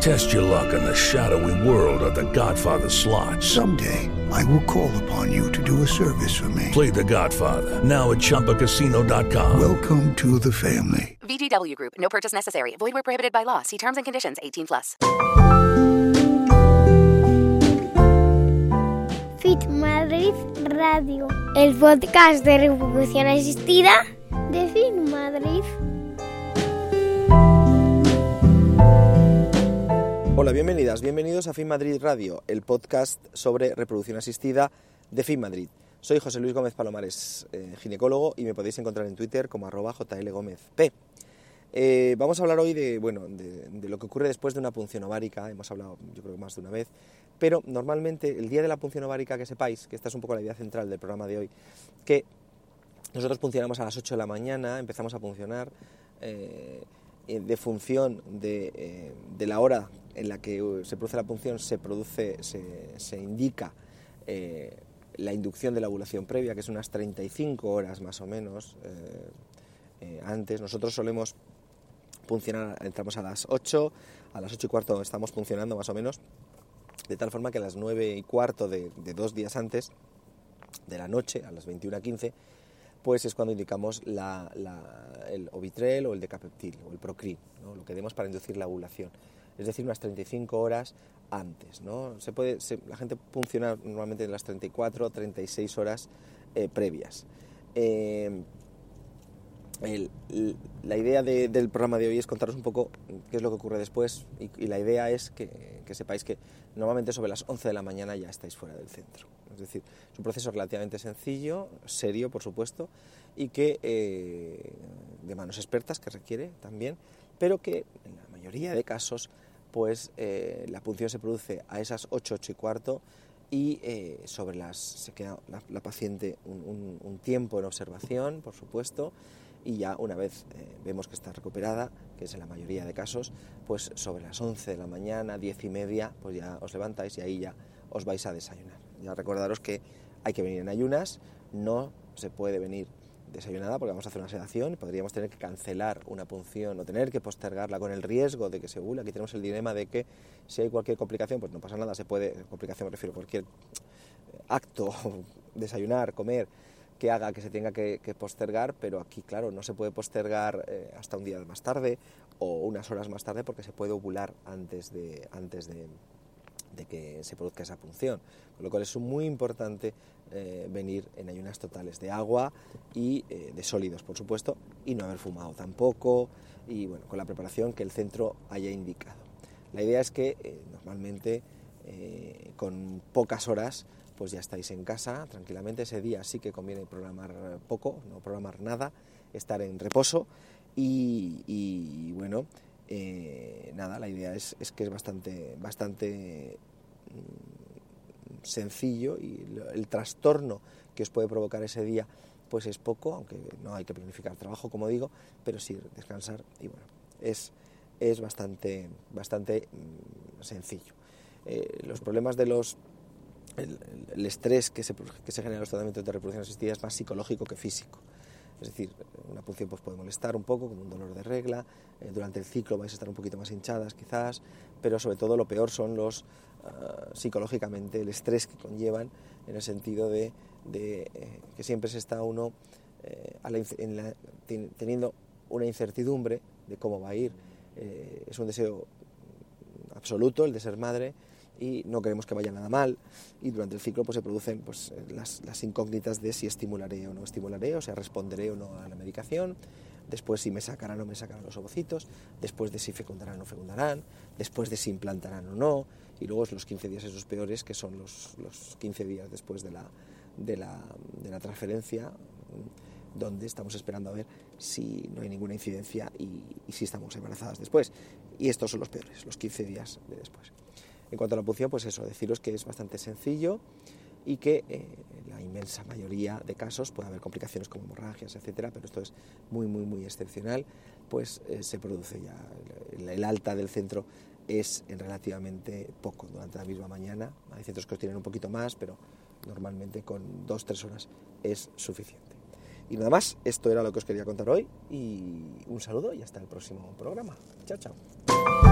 Test your luck in the shadowy world of The Godfather slot. Someday, I will call upon you to do a service for me. Play The Godfather now at ChumbaCasino.com. Welcome to the family. VGW Group. No purchase necessary. Void where prohibited by law. See terms and conditions. 18 plus. Fit Madrid Radio, el podcast de reproducción asistida de Fit Madrid. Hola, bienvenidas, bienvenidos a Fin Madrid Radio, el podcast sobre reproducción asistida de Fin Madrid. Soy José Luis Gómez Palomares, eh, ginecólogo, y me podéis encontrar en Twitter como arroba jlgómezp. Eh, vamos a hablar hoy de, bueno, de, lo que ocurre después de una punción ovárica, hemos hablado yo creo más de una vez, pero normalmente el día de la punción ovárica, que sepáis, que esta es un poco la idea central del programa de hoy, que nosotros funcionamos a las 8 de la mañana, empezamos a funcionar eh, de función de, eh, de, la hora en la que se produce la punción, se, produce, se, se indica eh, la inducción de la ovulación previa, que es unas 35 horas más o menos antes. Nosotros solemos funcionar, entramos a las 8, a las 8 y cuarto estamos funcionando más o menos, de tal forma que a las 9 y cuarto de, dos días antes de la noche, a las 21.15, pues es cuando indicamos la, la, el ovitrel o el decapeptil o el procrin, lo que demos para inducir la ovulación. Es decir, unas 35 horas antes. ¿no? Se puede, la gente funciona normalmente en las 34 36 horas eh, previas. Eh, la idea de, del programa de hoy es contaros un poco qué es lo que ocurre después y, la idea es que, que, sepáis que normalmente sobre las 11 de la mañana ya estáis fuera del centro. Es decir, es un proceso relativamente sencillo, serio por supuesto, y que eh, de manos expertas que requiere también, pero que en la mayoría de casos pues eh, la punción se produce a esas 8, 8 y cuarto y eh, sobre las se queda la, paciente un tiempo en observación, por supuesto, y ya una vez eh, vemos que está recuperada, que es en la mayoría de casos, pues sobre las 11 de la mañana, 10 y media, pues ya os levantáis y ahí ya os vais a desayunar. Ya recordaros que hay que venir en ayunas, no se puede venir desayunada porque vamos a hacer una sedación y podríamos tener que cancelar una punción o tener que postergarla con el riesgo de que se ovula. Aquí tenemos el dilema de que si hay cualquier complicación, pues no pasa nada, se puede, complicación me refiero a cualquier acto, desayunar, comer, que haga que se tenga que, que, postergar, pero aquí, claro, no se puede postergar eh, hasta un día más tarde o unas horas más tarde porque se puede ovular antes de, antes de, de que se produzca esa punción. Con lo cual es muy importante eh, venir en ayunas totales de agua y eh, de sólidos, por supuesto, y no haber fumado tampoco, y bueno, con la preparación que el centro haya indicado. La idea es que eh, normalmente con pocas horas pues ya estáis en casa tranquilamente. Ese día sí que conviene programar poco, no programar nada, estar en reposo y, y bueno, eh, nada, la idea es, es, que es bastante, bastante sencillo y el trastorno que os puede provocar ese día pues es poco, aunque no hay que planificar trabajo como digo, pero sí descansar y bueno, es, es bastante, bastante sencillo. Eh, los problemas de los el, el estrés que se, que se genera en los tratamientos de reproducción asistida es más psicológico que físico. Es decir, una punción pues, puede molestar un poco, como un dolor de regla, eh, durante el ciclo vais a estar un poquito más hinchadas quizás, pero sobre todo lo peor son los, uh, psicológicamente, el estrés que conllevan en el sentido de, eh, que siempre se está uno eh, teniendo una incertidumbre de cómo va a ir. es un deseo absoluto el de ser madre, y no queremos que vaya nada mal. Y durante el ciclo pues se producen pues las, las incógnitas de si estimularé o no estimularé, o sea, responderé o no a la medicación. Después si me sacarán o me sacarán los ovocitos, después de si fecundarán o no fecundarán, después de si implantarán o no, y luego los 15 días esos peores, que son los, los 15 días después de la, de la, de la transferencia, donde estamos esperando a ver si no hay ninguna incidencia y, y, si estamos embarazadas después. Y estos son los peores, los 15 días de después. En cuanto a la punción, pues eso, deciros que es bastante sencillo y que eh, la inmensa mayoría de casos puede haber complicaciones como hemorragias, etcétera, pero esto es muy, muy, muy excepcional, pues eh, se produce ya el, el alta del centro es en relativamente poco durante la misma mañana. Hay centros que os tienen un poquito más, pero normalmente con dos, tres horas es suficiente. Y nada más, esto era lo que os quería contar hoy y un saludo y hasta el próximo programa. Chao, chao.